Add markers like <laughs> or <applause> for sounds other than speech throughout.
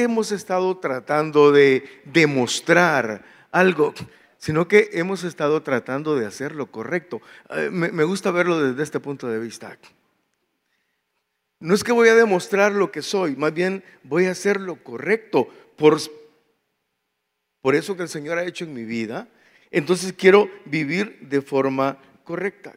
que hemos estado tratando de demostrar algo, sino que hemos estado tratando de hacer lo correcto. Eh, me gusta verlo desde este punto de vista. No es que voy a demostrar lo que soy, más bien voy a hacer lo correcto por, por eso que el Señor ha hecho en mi vida. Entonces quiero vivir de forma correcta.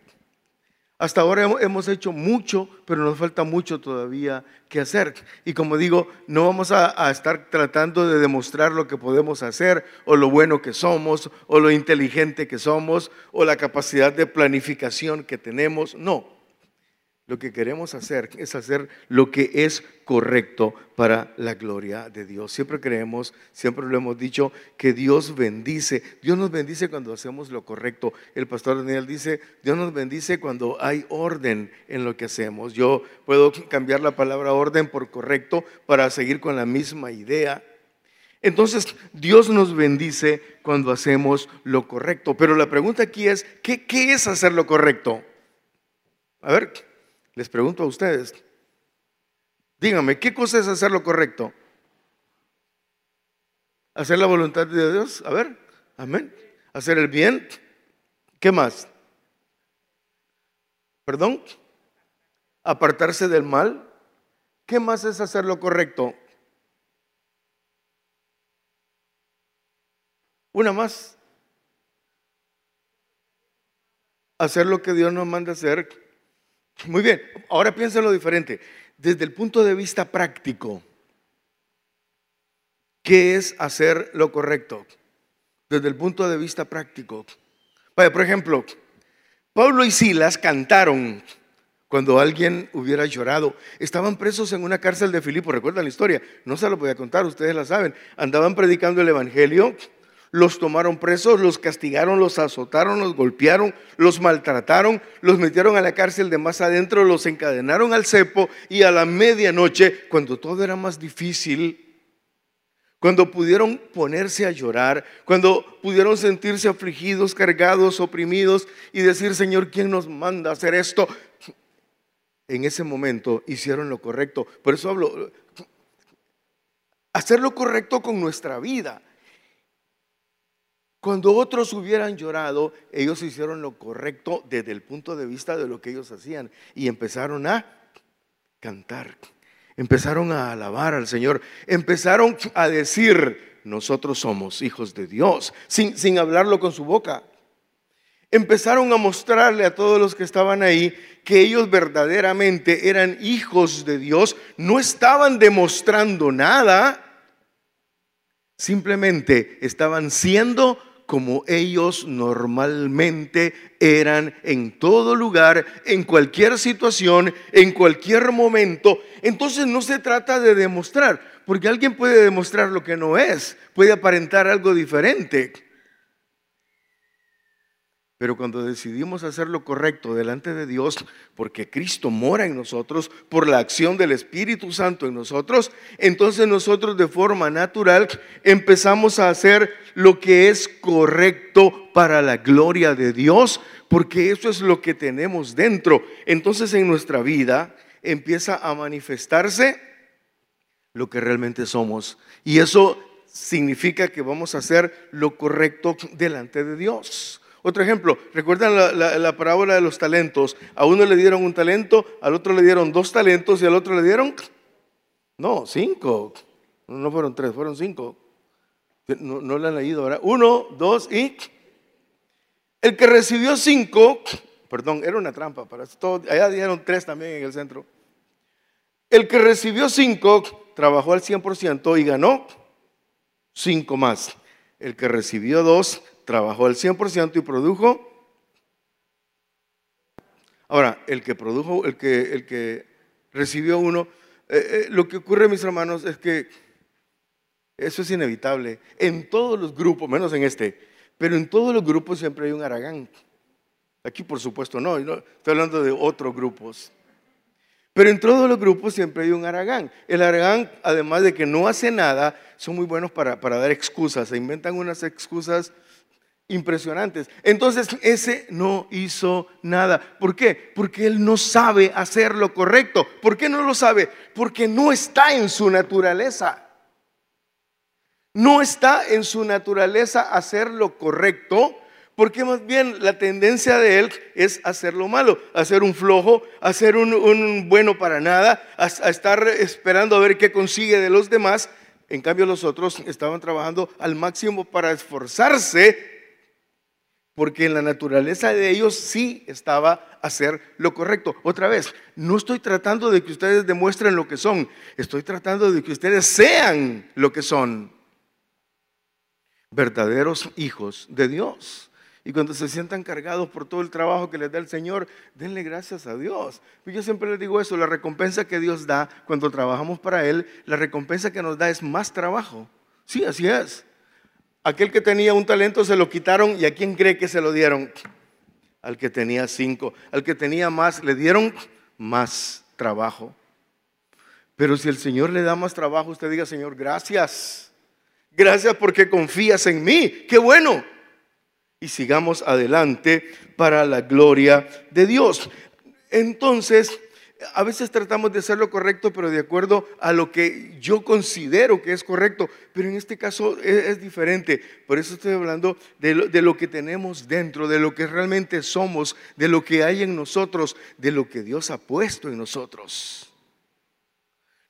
Hasta ahora hemos hecho mucho, pero nos falta mucho todavía que hacer. Y como digo, no vamos a, a, estar tratando de demostrar lo que podemos hacer, o lo bueno que somos, o lo inteligente que somos, o la capacidad de planificación que tenemos. No, lo que queremos hacer es hacer lo que es correcto para la gloria de Dios. Siempre creemos, siempre lo hemos dicho, que Dios bendice. Dios nos bendice cuando hacemos lo correcto. El pastor Daniel dice, Dios nos bendice cuando hay orden en lo que hacemos. Yo puedo cambiar la palabra orden por correcto para seguir con la misma idea. Entonces, Dios nos bendice cuando hacemos lo correcto. Pero la pregunta aquí es, ¿qué, es hacer lo correcto? A ver, les pregunto a ustedes, díganme, ¿qué cosa es hacer lo correcto? ¿Hacer la voluntad de Dios? A ver, amén. ¿Hacer el bien? ¿Qué más? ¿Perdón? ¿Apartarse del mal? ¿Qué más es hacer lo correcto? Una más. Hacer lo que Dios nos manda hacer muy bien, ahora piénsalo diferente. Desde el punto de vista práctico, ¿qué es hacer lo correcto? Desde el punto de vista práctico. Vaya, por ejemplo, Pablo y Silas cantaron cuando alguien hubiera llorado. Estaban presos en una cárcel de Filipo, recuerdan la historia, no se lo voy a contar, ustedes la saben. Andaban predicando el Evangelio los tomaron presos, los castigaron, los azotaron, los golpearon, los maltrataron, los metieron a la cárcel de más adentro, los encadenaron al cepo y a la medianoche, cuando todo era más difícil, cuando pudieron ponerse a llorar, cuando pudieron sentirse afligidos, cargados, oprimidos y decir, Señor, ¿quién nos manda hacer esto? En ese momento hicieron lo correcto. Por eso hablo, hacer lo correcto con nuestra vida cuando otros hubieran llorado, ellos hicieron lo correcto desde el punto de vista de lo que ellos hacían y empezaron a cantar, empezaron a alabar al Señor, empezaron a decir, nosotros somos hijos de Dios, sin, sin hablarlo con su boca. Empezaron a mostrarle a todos los que estaban ahí que ellos verdaderamente eran hijos de Dios, no estaban demostrando nada, simplemente estaban siendo como ellos normalmente eran en todo lugar, en cualquier situación, en cualquier momento. Entonces no se trata de demostrar, porque alguien puede demostrar lo que no es, puede aparentar algo diferente. Pero cuando decidimos hacer lo correcto delante de Dios, porque Cristo mora en nosotros, por la acción del Espíritu Santo en nosotros, entonces nosotros de forma natural empezamos a hacer lo que es correcto para la gloria de Dios, porque eso es lo que tenemos dentro. Entonces en nuestra vida empieza a manifestarse lo que realmente somos. Y eso significa que vamos a hacer lo correcto delante de Dios. Otro ejemplo, ¿recuerdan la, parábola de los talentos? A uno le dieron un talento, al otro le dieron dos talentos y al otro le dieron, no, cinco. No fueron tres, fueron cinco. No, no han leído ahora. Uno, dos y... El que recibió cinco, perdón, era una trampa para esto. Allá dieron tres también en el centro. El que recibió cinco trabajó al 100% y ganó cinco más. El que recibió dos trabajó al 100% y produjo. Ahora, el que produjo, el que, el que recibió uno, eh, eh, lo que ocurre, mis hermanos, es que eso es inevitable. En todos los grupos, menos en este, pero en todos los grupos siempre hay un aragán. Aquí, por supuesto, no, no estoy hablando de otros grupos. Pero en todos los grupos siempre hay un aragán. El aragán, además de que no hace nada, son muy buenos para, para dar excusas. Se inventan unas excusas impresionantes. Entonces, ese no hizo nada. ¿Por qué? Porque él no sabe hacer lo correcto. ¿Por qué no lo sabe? Porque no está en su naturaleza. No está en su naturaleza hacer lo correcto, porque más bien la tendencia de él es hacer lo malo, hacer un flojo, hacer un, bueno para nada, a, estar esperando a ver qué consigue de los demás. En cambio los otros estaban trabajando al máximo para esforzarse porque en la naturaleza de ellos sí estaba hacer lo correcto. Otra vez, no estoy tratando de que ustedes demuestren lo que son, estoy tratando de que ustedes sean lo que son. Verdaderos hijos de Dios. Y cuando se sientan cargados por todo el trabajo que les da el Señor, denle gracias a Dios. Yo siempre les digo eso, la recompensa que Dios da cuando trabajamos para Él, la recompensa que nos da es más trabajo. Sí, así es. Aquel que tenía un talento se lo quitaron y a quién cree que se lo dieron? Al que tenía cinco. Al que tenía más le dieron más trabajo. Pero si el Señor le da más trabajo, usted diga, Señor, gracias. Gracias porque confías en mí. Qué bueno. Y sigamos adelante para la gloria de Dios. Entonces, a veces tratamos de hacer lo correcto, pero de acuerdo a lo que yo considero que es correcto, pero en este caso es, diferente. Por eso estoy hablando de lo, de lo, que tenemos dentro, de lo que realmente somos, de lo que hay en nosotros, de lo que Dios ha puesto en nosotros.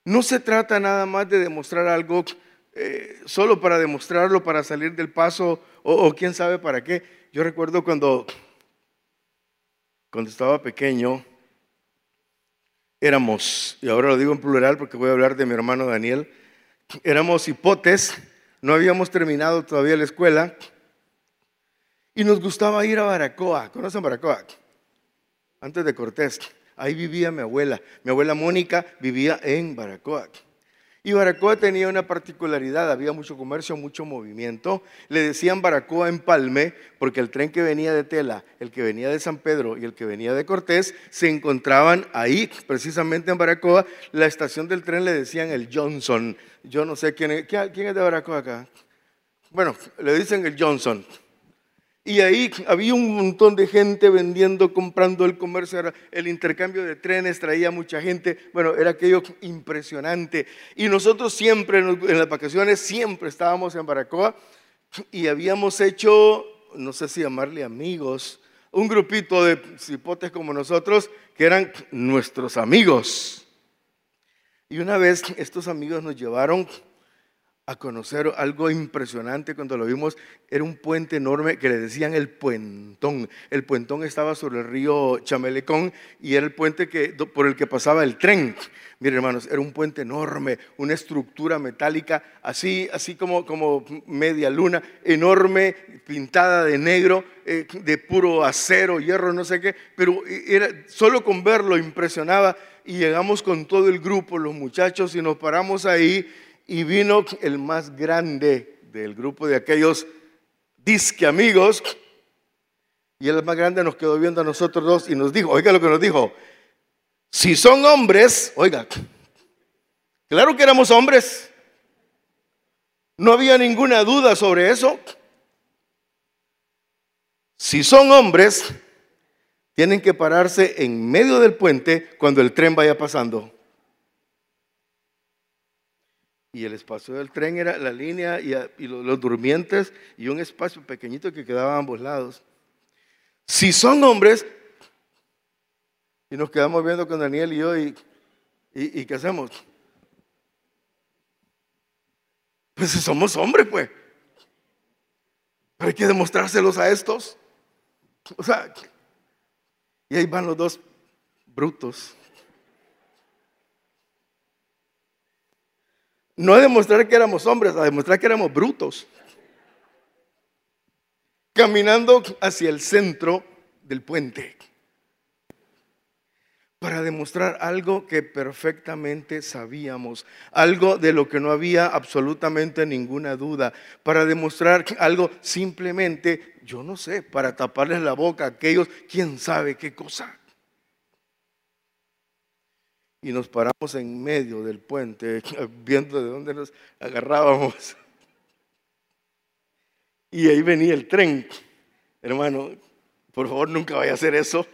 No se trata nada más de demostrar algo eh, solo para demostrarlo, para salir del paso o, o quién sabe para qué. Yo recuerdo cuando, cuando estaba pequeño, éramos, y ahora lo digo en plural porque voy a hablar de mi hermano Daniel, éramos hipotes, no habíamos terminado todavía la escuela y nos gustaba ir a Baracoa. ¿Conocen Baracoa? Antes de Cortés. Ahí vivía mi abuela. Mi abuela Mónica vivía en Baracoa. Y Baracoa tenía una particularidad, había mucho comercio, mucho movimiento. Le decían Baracoa Empalme porque el tren que venía de Tela, el que venía de San Pedro y el que venía de Cortés se encontraban ahí, precisamente en Baracoa. La estación del tren le decían el Johnson. Yo no sé quién es, ¿quién es de Baracoa acá. Bueno, le dicen el Johnson. Y ahí había un montón de gente vendiendo, comprando el comercio, el intercambio de trenes traía mucha gente. Bueno, era aquello impresionante. Y nosotros siempre, en las vacaciones, siempre estábamos en Baracoa y habíamos hecho, no sé si llamarle amigos, un grupito de cipotes como nosotros que eran nuestros amigos. Y una vez estos amigos nos llevaron a conocer algo impresionante cuando lo vimos. Era un puente enorme que le decían el puentón. El puentón estaba sobre el río Chamelecón y era el puente que, por el que pasaba el tren. Miren hermanos, era un puente enorme, una estructura metálica, así, así como, como media luna, enorme, pintada de negro, eh, de puro acero, hierro, no sé qué, pero era, solo con verlo impresionaba y llegamos con todo el grupo, los muchachos, y nos paramos ahí y vino el más grande del grupo de aquellos disque amigos, y el más grande nos quedó viendo a nosotros dos y nos dijo, oiga lo que nos dijo, si son hombres, oiga, claro que éramos hombres, no había ninguna duda sobre eso. Si son hombres, tienen que pararse en medio del puente cuando el tren vaya pasando y el espacio del tren era la línea y, los, durmientes y un espacio pequeñito que quedaba a ambos lados. Si son hombres, y nos quedamos viendo con Daniel y yo, y, y, ¿qué hacemos? Pues si somos hombres, pues. Pero hay que demostrárselos a estos. O sea, y ahí van los dos brutos. No a demostrar que éramos hombres, a demostrar que éramos brutos. Caminando hacia el centro del puente. Para demostrar algo que perfectamente sabíamos, algo de lo que no había absolutamente ninguna duda, para demostrar algo simplemente, yo no sé, para taparles la boca a aquellos, quién sabe qué cosa y nos paramos en medio del puente, <laughs> viendo de dónde nos agarrábamos. Y ahí venía el tren. Hermano, por favor, nunca vaya a hacer eso.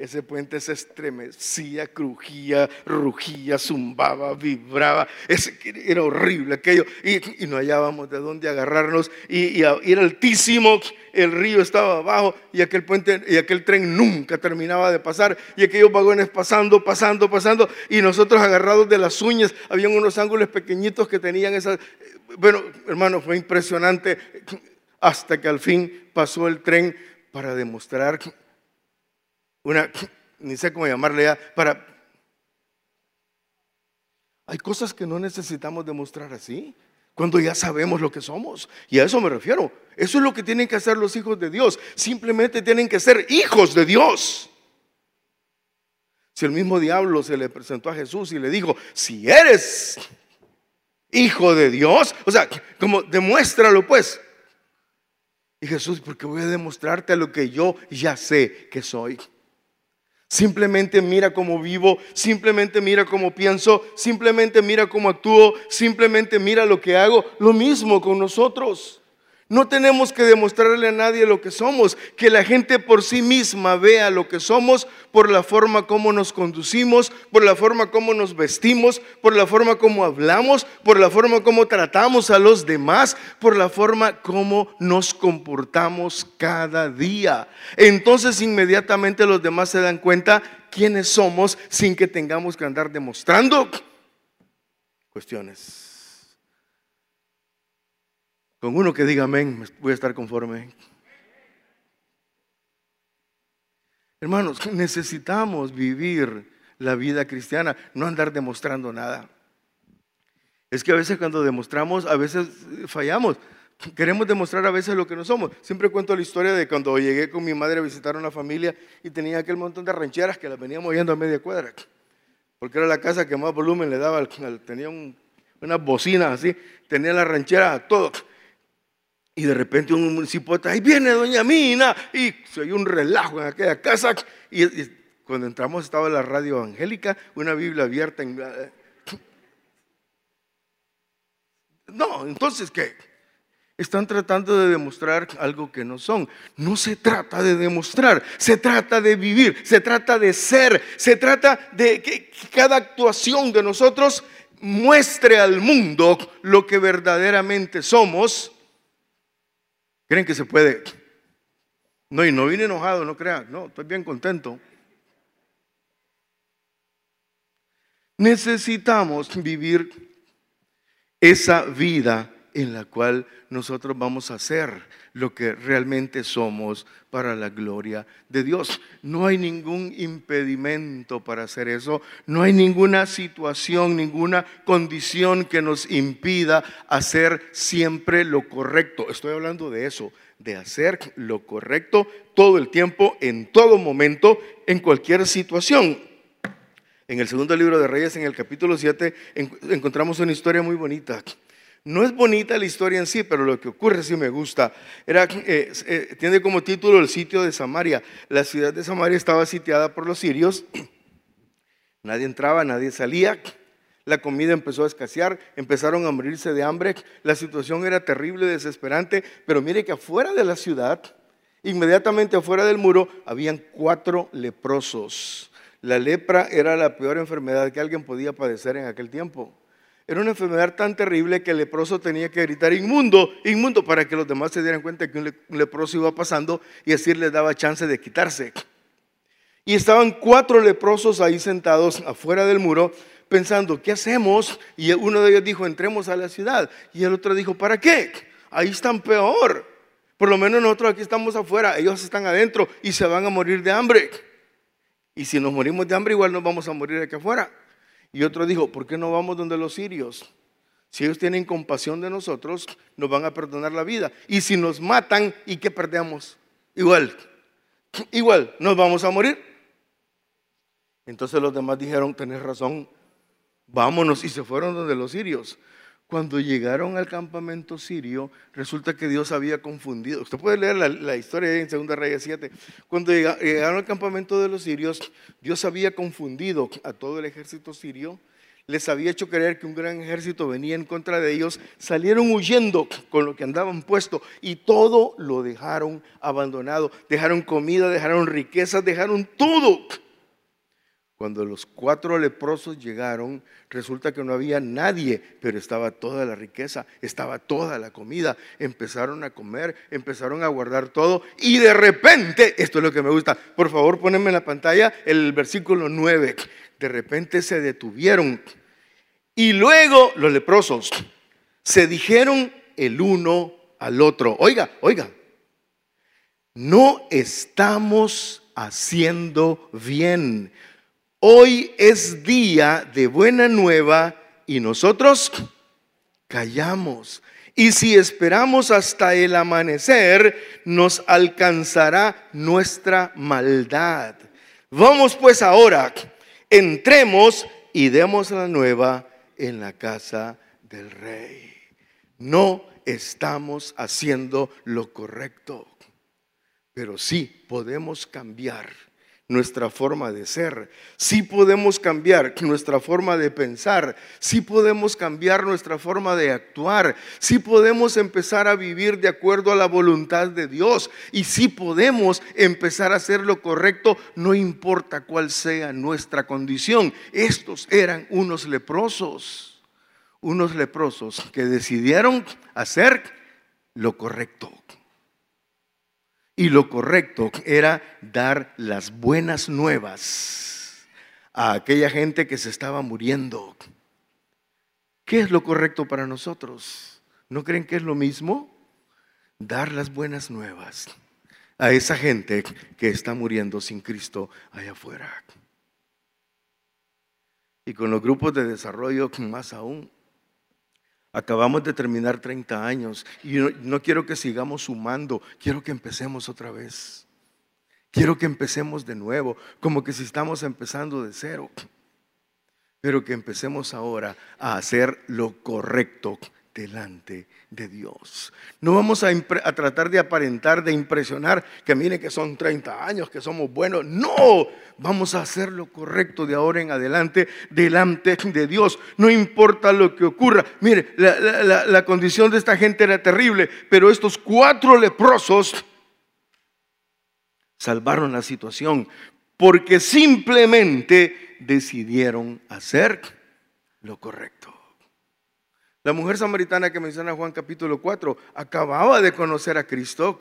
Ese puente se estremecía, crujía, rugía, zumbaba, vibraba. era horrible aquello. Y, no hallábamos de dónde agarrarnos. Y, era altísimo, el río estaba abajo y aquel puente y aquel tren nunca terminaba de pasar. Y aquellos vagones pasando, pasando, pasando. Y nosotros agarrados de las uñas, habían unos ángulos pequeñitos que tenían esas. Bueno, hermano, fue impresionante hasta que al fin pasó el tren para demostrar una, <clears throat> ni sé cómo llamarle ya, para... Hay cosas que no necesitamos demostrar así, cuando ya sabemos lo que somos. Y a eso me refiero. Eso es lo que tienen que hacer los hijos de Dios. Simplemente tienen que ser hijos de Dios. Si el mismo diablo se le presentó a Jesús y le dijo, si eres hijo de Dios, o sea, como demuéstralo pues. Y Jesús, porque voy a demostrarte lo que yo ya sé que soy. Simplemente mira cómo vivo, simplemente mira cómo pienso, simplemente mira cómo actúo, simplemente mira lo que hago. Lo mismo con nosotros. No tenemos que demostrarle a nadie lo que somos, que la gente por sí misma vea lo que somos por la forma como nos conducimos, por la forma como nos vestimos, por la forma como hablamos, por la forma como tratamos a los demás, por la forma como nos comportamos cada día. Entonces inmediatamente los demás se dan cuenta quiénes somos sin que tengamos que andar demostrando cuestiones. Con uno que diga amén, voy a estar conforme. Hermanos, necesitamos vivir la vida cristiana, no andar demostrando nada. Es que a veces cuando demostramos, a veces fallamos. Queremos demostrar a veces lo que no somos. Siempre cuento la historia de cuando llegué con mi madre a visitar a una familia y tenía aquel montón de rancheras que las veníamos viendo a media cuadra. Porque era la casa que más volumen le daba, tenía unas bocinas así, tenía la ranchera todo. Y de repente un municipio, ahí viene doña Mina, y se oyó un relajo en aquella casa. Y, cuando entramos estaba la radio angélica, una Biblia abierta. No, entonces, ¿qué? Están tratando de demostrar algo que no son. No se trata de demostrar, se trata de vivir, se trata de ser, se trata de que cada actuación de nosotros muestre al mundo lo que verdaderamente somos ¿Creen que se puede? No, y no vine enojado, no crean, no, estoy bien contento. Necesitamos vivir esa vida en la cual nosotros vamos a hacer lo que realmente somos para la gloria de Dios. No hay ningún impedimento para hacer eso, no hay ninguna situación, ninguna condición que nos impida hacer siempre lo correcto. Estoy hablando de eso, de hacer lo correcto todo el tiempo, en todo momento, en cualquier situación. En el segundo libro de Reyes, en el capítulo 7, encontramos una historia muy bonita. No es bonita la historia en sí, pero lo que ocurre sí me gusta. Era, eh, eh, tiene como título el sitio de Samaria. La ciudad de Samaria estaba sitiada por los sirios. <clears throat> Nadie entraba, nadie salía. La comida empezó a escasear, empezaron a morirse de hambre. La situación era terrible, desesperante. Pero mire que afuera de la ciudad, inmediatamente afuera del muro, habían cuatro leprosos. La lepra era la peor enfermedad que alguien podía padecer en aquel tiempo. Era una enfermedad tan terrible que el leproso tenía que gritar inmundo, inmundo, para que los demás se dieran cuenta que un leproso iba pasando y así les daba chance de quitarse. Y estaban cuatro leprosos ahí sentados afuera del muro pensando, ¿qué hacemos? Y uno de ellos dijo, entremos a la ciudad. Y el otro dijo, ¿para qué? Ahí están peor. Por lo menos nosotros aquí estamos afuera, ellos están adentro y se van a morir de hambre. Y si nos morimos de hambre, igual nos vamos a morir aquí afuera. Y otro dijo, ¿por qué no vamos donde los sirios? Si ellos tienen compasión de nosotros, nos van a perdonar la vida. Y si nos matan, ¿y qué perdemos? Igual, <clears throat> igual, nos vamos a morir. Entonces los demás dijeron, tenés razón, vámonos. Y se fueron donde los sirios. Cuando llegaron al campamento sirio, resulta que Dios había confundido. Usted puede leer la, historia en 2 Reyes 7. Cuando llegaron al campamento de los sirios, Dios había confundido a todo el ejército sirio. les había hecho creer que un gran ejército venía en contra de ellos, salieron huyendo con lo que andaban puesto y todo lo dejaron abandonado. Dejaron comida, dejaron riquezas, dejaron todo. Cuando los cuatro leprosos llegaron, resulta que no había nadie, pero estaba toda la riqueza, estaba toda la comida. Empezaron a comer, empezaron a guardar todo y de repente, esto es lo que me gusta, por favor ponenme en la pantalla el versículo 9, de repente se detuvieron y luego los leprosos se dijeron el uno al otro, oiga, oiga, no estamos haciendo bien Hoy es día de buena nueva y nosotros callamos. Y si esperamos hasta el amanecer, nos alcanzará nuestra maldad. Vamos pues ahora, entremos y demos la nueva en la casa del rey. No estamos haciendo lo correcto, pero sí podemos cambiar nuestra forma de ser, si podemos cambiar nuestra forma de pensar, si podemos cambiar nuestra forma de actuar, si podemos empezar a vivir de acuerdo a la voluntad de Dios. Y si podemos empezar a hacer lo correcto, no importa cuál sea nuestra condición. Estos eran unos leprosos, unos leprosos que decidieron hacer lo correcto. Y lo correcto era dar las buenas nuevas a aquella gente que se estaba muriendo. ¿Qué es lo correcto para nosotros? ¿No creen que es lo mismo? Dar las buenas nuevas a esa gente que está muriendo sin Cristo allá afuera. Y con los grupos de desarrollo más aún. Acabamos de terminar 30 años y no, quiero que sigamos sumando, quiero que empecemos otra vez. Quiero que empecemos de nuevo, como que si estamos empezando de cero. Pero que empecemos ahora a hacer lo correcto delante de Dios. No vamos a, tratar de aparentar, de impresionar, que miren que son 30 años, que somos buenos. No, vamos a hacer lo correcto de ahora en adelante delante de Dios. No importa lo que ocurra. Mire, la, la condición de esta gente era terrible, pero estos cuatro leprosos salvaron la situación porque simplemente decidieron hacer lo correcto. La mujer samaritana que menciona Juan capítulo 4 acababa de conocer a Cristo.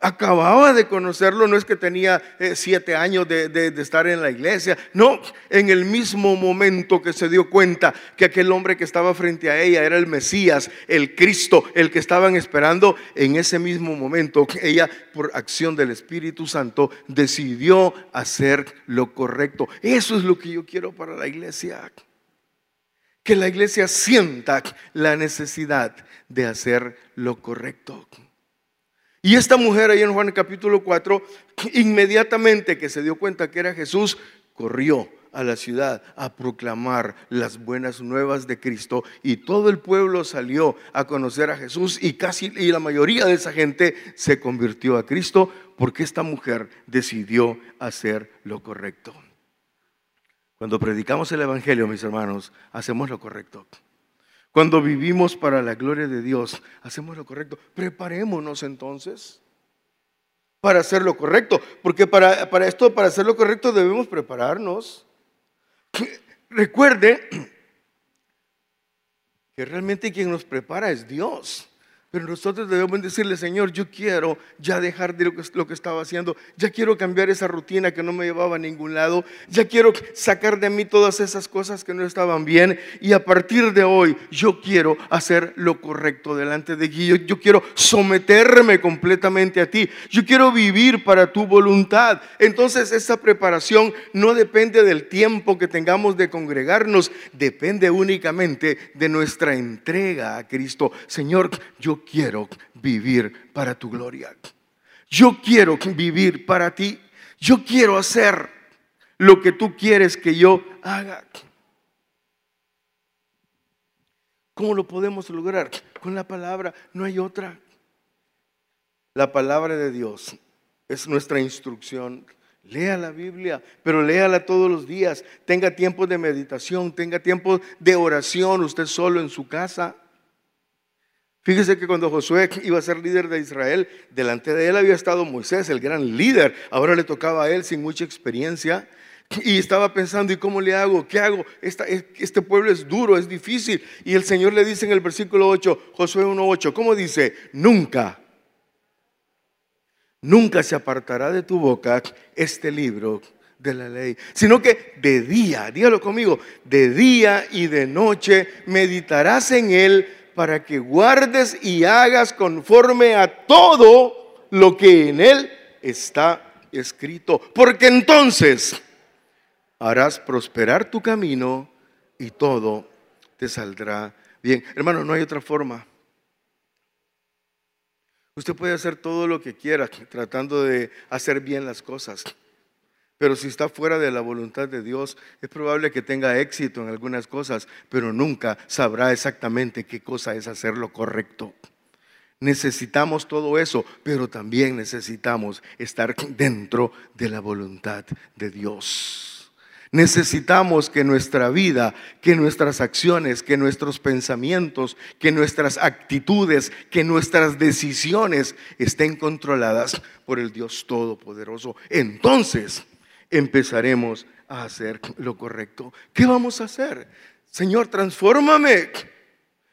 Acababa de conocerlo, no es que tenía eh, siete años de, estar en la iglesia, no, en el mismo momento que se dio cuenta que aquel hombre que estaba frente a ella era el Mesías, el Cristo, el que estaban esperando, en ese mismo momento ella, por acción del Espíritu Santo, decidió hacer lo correcto. Eso es lo que yo quiero para la iglesia que la iglesia sienta la necesidad de hacer lo correcto. Y esta mujer ahí en Juan capítulo 4, inmediatamente que se dio cuenta que era Jesús, corrió a la ciudad a proclamar las buenas nuevas de Cristo y todo el pueblo salió a conocer a Jesús y casi y la mayoría de esa gente se convirtió a Cristo porque esta mujer decidió hacer lo correcto. Cuando predicamos el Evangelio, mis hermanos, hacemos lo correcto. Cuando vivimos para la gloria de Dios, hacemos lo correcto. Preparémonos entonces para hacer lo correcto, porque para, para esto, para hacer lo correcto, debemos prepararnos. Recuerde <clears throat> que realmente quien nos prepara es Dios. Pero nosotros debemos decirle, Señor, yo quiero ya dejar de lo que, lo que, estaba haciendo, ya quiero cambiar esa rutina que no me llevaba a ningún lado, ya quiero sacar de mí todas esas cosas que no estaban bien. Y a partir de hoy yo quiero hacer lo correcto delante de ti, yo, quiero someterme completamente a ti, yo quiero vivir para tu voluntad. Entonces esa preparación no depende del tiempo que tengamos de congregarnos, depende únicamente de nuestra entrega a Cristo. Señor, yo quiero vivir para tu gloria. Yo quiero vivir para ti. Yo quiero hacer lo que tú quieres que yo haga. ¿Cómo lo podemos lograr? Con la palabra, no hay otra. La palabra de Dios es nuestra instrucción, Lea la Biblia, pero léala todos los días. Tenga tiempo de meditación, tenga tiempo de oración, usted solo en su casa. Fíjese que cuando Josué iba a ser líder de Israel, delante de él había estado Moisés, el gran líder. Ahora le tocaba a él sin mucha experiencia. Y estaba pensando, ¿y cómo le hago? ¿Qué hago? este pueblo es duro, es difícil. Y el Señor le dice en el versículo 8, Josué 1.8, ¿cómo dice? Nunca, nunca se apartará de tu boca este libro de la ley, sino que de día, dígalo conmigo, de día y de noche meditarás en él para que guardes y hagas conforme a todo lo que en él está escrito. Porque entonces harás prosperar tu camino y todo te saldrá bien. Hermano, no hay otra forma. Usted puede hacer todo lo que quiera tratando de hacer bien las cosas. Pero si está fuera de la voluntad de Dios, es probable que tenga éxito en algunas cosas, pero nunca sabrá exactamente qué cosa es hacer lo correcto. Necesitamos todo eso, pero también necesitamos estar dentro de la voluntad de Dios. Necesitamos que nuestra vida, que nuestras acciones, que nuestros pensamientos, que nuestras actitudes, que nuestras decisiones estén controladas por el Dios Todopoderoso. Entonces empezaremos a hacer lo correcto. ¿Qué vamos a hacer? Señor, transfórmame.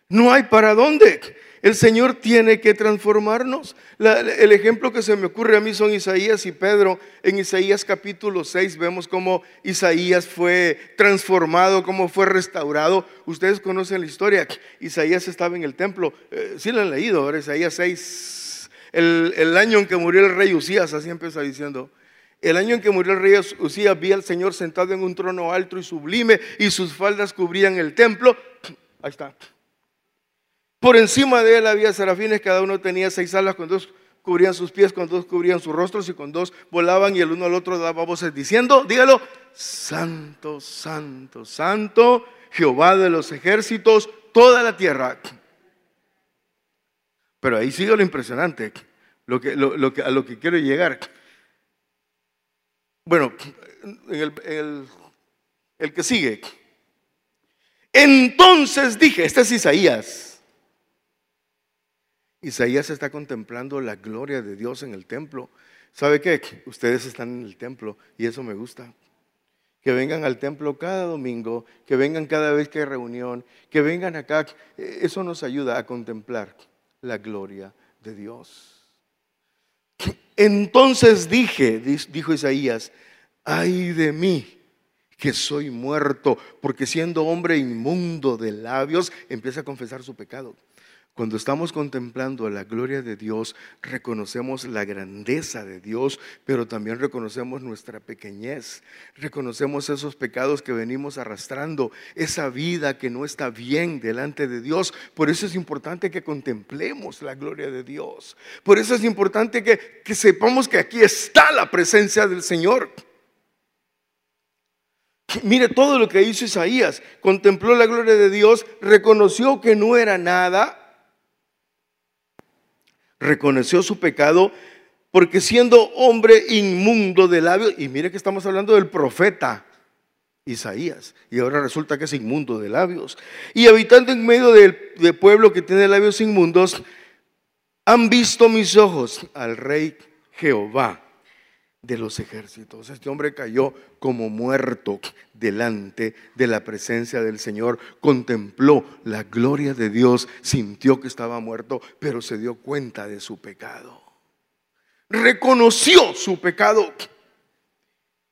No hay para dónde. El Señor tiene que transformarnos. el ejemplo que se me ocurre a mí son Isaías y Pedro. En Isaías capítulo 6 vemos cómo Isaías fue transformado, cómo fue restaurado. Ustedes conocen la historia. Isaías estaba en el templo. Eh, sí lo han leído, ahora Isaías 6. El, el, año en que murió el rey Usías, así empieza diciendo. El año en que murió el rey Usías, vi al Señor sentado en un trono alto y sublime y sus faldas cubrían el templo. <clears throat> Ahí está. Por encima de él había serafines, cada uno tenía seis alas, con dos cubrían sus pies, con dos cubrían sus rostros y con dos volaban y el uno al otro daba voces diciendo, dígalo, santo, santo, santo, Jehová de los ejércitos, toda la tierra. <clears throat> Pero ahí sigue lo impresionante, lo que, a lo que quiero llegar. Bueno, el, el que sigue. Entonces dije, este es Isaías. Isaías está contemplando la gloria de Dios en el templo. ¿Sabe qué? Ustedes están en el templo y eso me gusta. Que vengan al templo cada domingo, que vengan cada vez que hay reunión, que vengan acá. Eso nos ayuda a contemplar la gloria de Dios. Entonces dije, dijo Isaías, ay de mí que soy muerto, porque siendo hombre inmundo de labios, empieza a confesar su pecado. Cuando estamos contemplando la gloria de Dios, reconocemos la grandeza de Dios, pero también reconocemos nuestra pequeñez, reconocemos esos pecados que venimos arrastrando, esa vida que no está bien delante de Dios. Por eso es importante que contemplemos la gloria de Dios. Por eso es importante que, que sepamos que aquí está la presencia del Señor. Mire todo lo que hizo Isaías. Contempló la gloria de Dios, reconoció que no era nada reconoció su pecado porque siendo hombre inmundo de labios, y mire que estamos hablando del profeta Isaías, y ahora resulta que es inmundo de labios, y habitando en medio del, pueblo que tiene labios inmundos, han visto mis ojos al rey Jehová de los ejércitos. Este hombre cayó como muerto delante de la presencia del Señor, contempló la gloria de Dios, sintió que estaba muerto, pero se dio cuenta de su pecado. Reconoció su pecado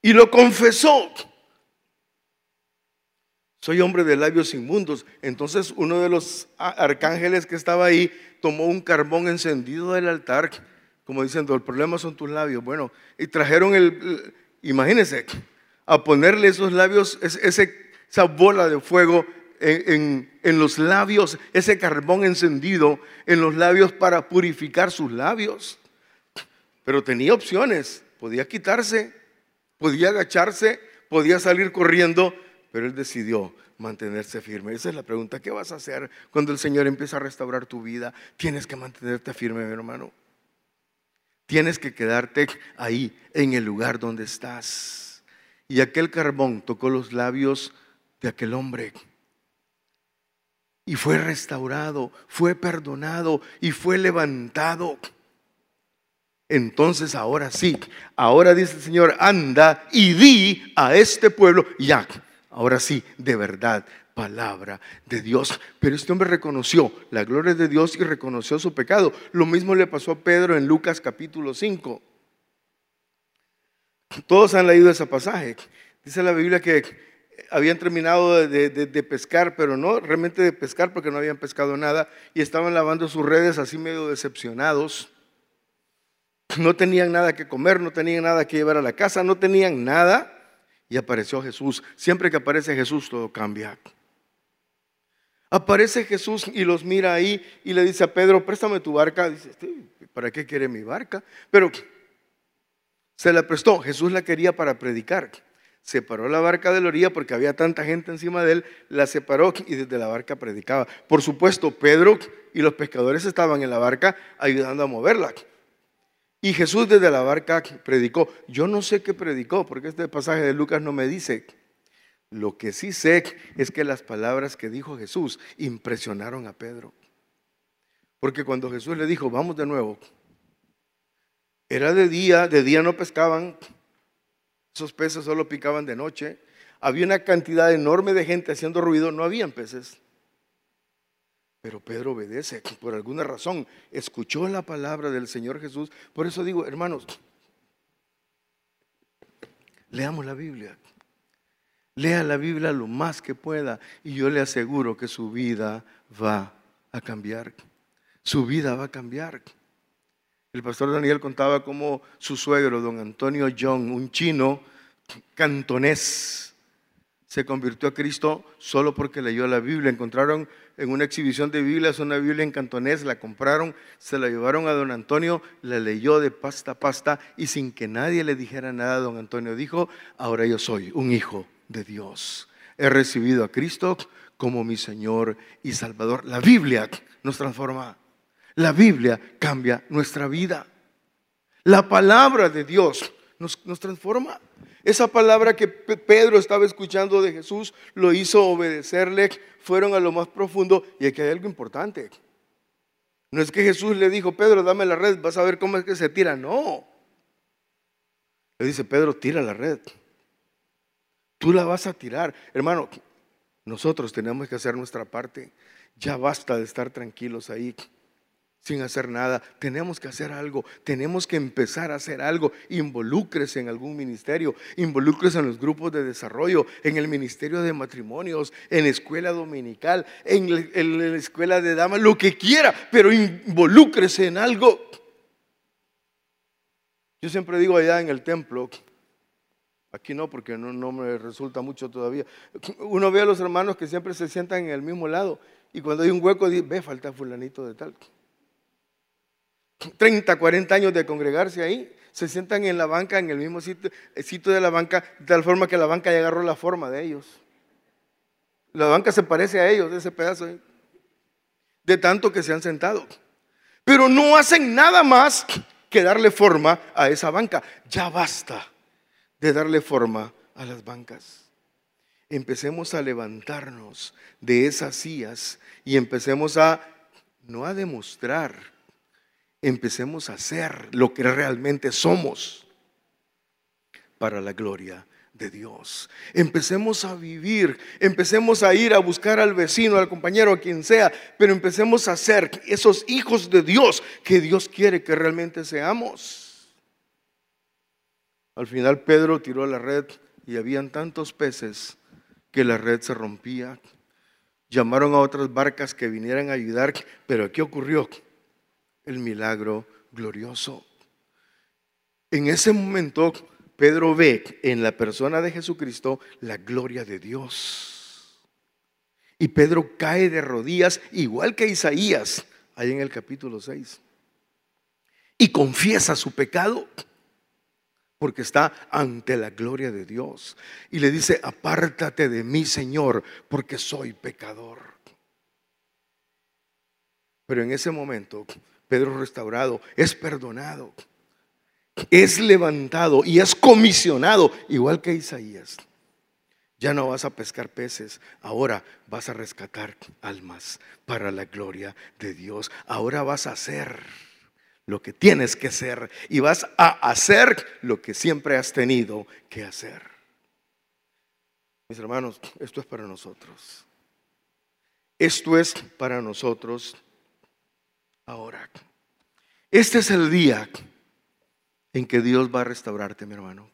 y lo confesó. Soy hombre de labios inmundos. Entonces uno de los arcángeles que estaba ahí tomó un carbón encendido del altar como diciendo, el problema son tus labios. Bueno, y trajeron el, imagínense, a ponerle esos labios, ese, esa bola de fuego en, en, los labios, ese carbón encendido en los labios para purificar sus labios. Pero tenía opciones, podía quitarse, podía agacharse, podía salir corriendo, pero él decidió mantenerse firme. Esa es la pregunta, ¿qué vas a hacer cuando el Señor empieza a restaurar tu vida? Tienes que mantenerte firme, mi hermano. Tienes que quedarte ahí, en el lugar donde estás. Y aquel carbón tocó los labios de aquel hombre. Y fue restaurado, fue perdonado y fue levantado. Entonces ahora sí, ahora dice el Señor, anda y di a este pueblo, ya, ahora sí, de verdad, palabra de Dios. Pero este hombre reconoció la gloria de Dios y reconoció su pecado. Lo mismo le pasó a Pedro en Lucas capítulo 5. Todos han leído ese pasaje. Dice la Biblia que habían terminado de, de, pescar, pero no realmente de pescar porque no habían pescado nada y estaban lavando sus redes así medio decepcionados. No tenían nada que comer, no tenían nada que llevar a la casa, no tenían nada. Y apareció Jesús. Siempre que aparece Jesús todo cambia. Aparece Jesús y los mira ahí y le dice a Pedro, préstame tu barca. Dice, ¿para qué quiere mi barca? Pero se la prestó. Jesús la quería para predicar. Separó la barca de la orilla porque había tanta gente encima de él, la separó y desde la barca predicaba. Por supuesto, Pedro y los pescadores estaban en la barca ayudando a moverla. Y Jesús desde la barca predicó. Yo no sé qué predicó, porque este pasaje de Lucas no me dice. Lo que sí sé es que las palabras que dijo Jesús impresionaron a Pedro. Porque cuando Jesús le dijo, vamos de nuevo, era de día, de día no pescaban, esos peces solo picaban de noche, había una cantidad enorme de gente haciendo ruido, no habían peces. Pero Pedro obedece, por alguna razón, escuchó la palabra del Señor Jesús. Por eso digo, hermanos, leamos la Biblia. Lea la Biblia lo más que pueda y yo le aseguro que su vida va a cambiar. Su vida va a cambiar. El pastor Daniel contaba cómo su suegro, don Antonio John, un chino cantonés, se convirtió a Cristo solo porque leyó la Biblia. Encontraron en una exhibición de Biblias una Biblia en cantonés, la compraron, se la llevaron a don Antonio, la leyó de pasta a pasta y sin que nadie le dijera nada, don Antonio dijo, ahora yo soy un hijo de Dios. He recibido a Cristo como mi Señor y Salvador. La Biblia nos transforma. La Biblia cambia nuestra vida. La palabra de Dios nos, transforma. Esa palabra que Pedro estaba escuchando de Jesús lo hizo obedecerle, fueron a lo más profundo y aquí hay algo importante. No es que Jesús le dijo, Pedro, dame la red, vas a ver cómo es que se tira. No. Le dice, Pedro, tira la red. Tú la vas a tirar. Hermano, nosotros tenemos que hacer nuestra parte. Ya basta de estar tranquilos ahí sin hacer nada. Tenemos que hacer algo. Tenemos que empezar a hacer algo. Involúcrese en algún ministerio. Involúcrese en los grupos de desarrollo, en el ministerio de matrimonios, en escuela dominical, en la, en la escuela de damas, lo que quiera, pero involúcrese en algo. Yo siempre digo allá en el templo, Aquí no, porque no, me resulta mucho todavía. <clears throat> Uno ve a los hermanos que siempre se sientan en el mismo lado y cuando hay un hueco, dice, ve, falta fulanito de tal. <clears throat> 30, 40 años de congregarse ahí, se sientan en la banca, en el mismo sitio, el sitio de la banca, de tal forma que la banca ya agarró la forma de ellos. La banca se parece a ellos, ese pedazo, ahí, de tanto que se han sentado. Pero no hacen nada más que darle forma a esa banca. Ya basta de darle forma a las bancas. Empecemos a levantarnos de esas sillas y empecemos a, no a demostrar, empecemos a hacer lo que realmente somos para la gloria de Dios. Empecemos a vivir, empecemos a ir a buscar al vecino, al compañero, a quien sea, pero empecemos a ser esos hijos de Dios que Dios quiere que realmente seamos. Al final Pedro tiró la red y habían tantos peces que la red se rompía. Llamaron a otras barcas que vinieran a ayudar, pero ¿qué ocurrió? El milagro glorioso. En ese momento Pedro ve en la persona de Jesucristo la gloria de Dios. Y Pedro cae de rodillas, igual que Isaías, ahí en el capítulo 6. Y confiesa su pecado porque está ante la gloria de Dios. Y le dice, apártate de mí, Señor, porque soy pecador. Pero en ese momento, Pedro restaurado es perdonado. es levantado y es comisionado, igual que Isaías. Ya no vas a pescar peces, ahora vas a rescatar almas para la gloria de Dios. Ahora vas a hacer lo que tienes que hacer y vas a hacer lo que siempre has tenido que hacer. Mis hermanos, esto es para nosotros. Esto es para nosotros ahora. Este es el día en que Dios va a restaurarte, mi hermano.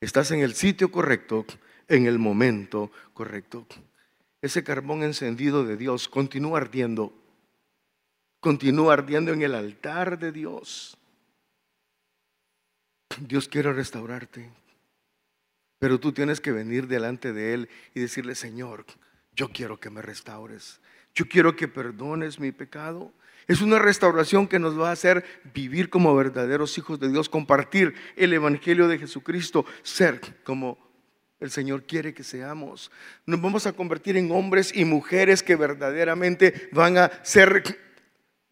Estás en el sitio correcto, en el momento correcto. Ese carbón encendido de Dios continúa ardiendo. Continúa ardiendo en el altar de Dios. Dios quiere restaurarte. Pero tú tienes que venir delante de Él y decirle, Señor, yo quiero que me restaures. Yo quiero que perdones mi pecado. Es una restauración que nos va a hacer vivir como verdaderos hijos de Dios, compartir el Evangelio de Jesucristo, ser como el Señor quiere que seamos. Nos vamos a convertir en hombres y mujeres que verdaderamente van a ser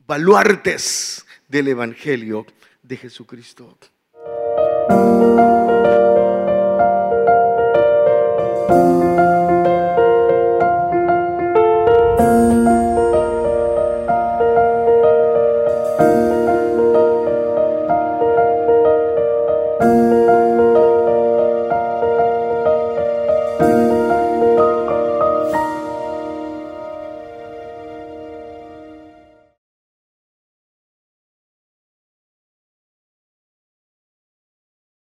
baluartes del Evangelio de Jesucristo.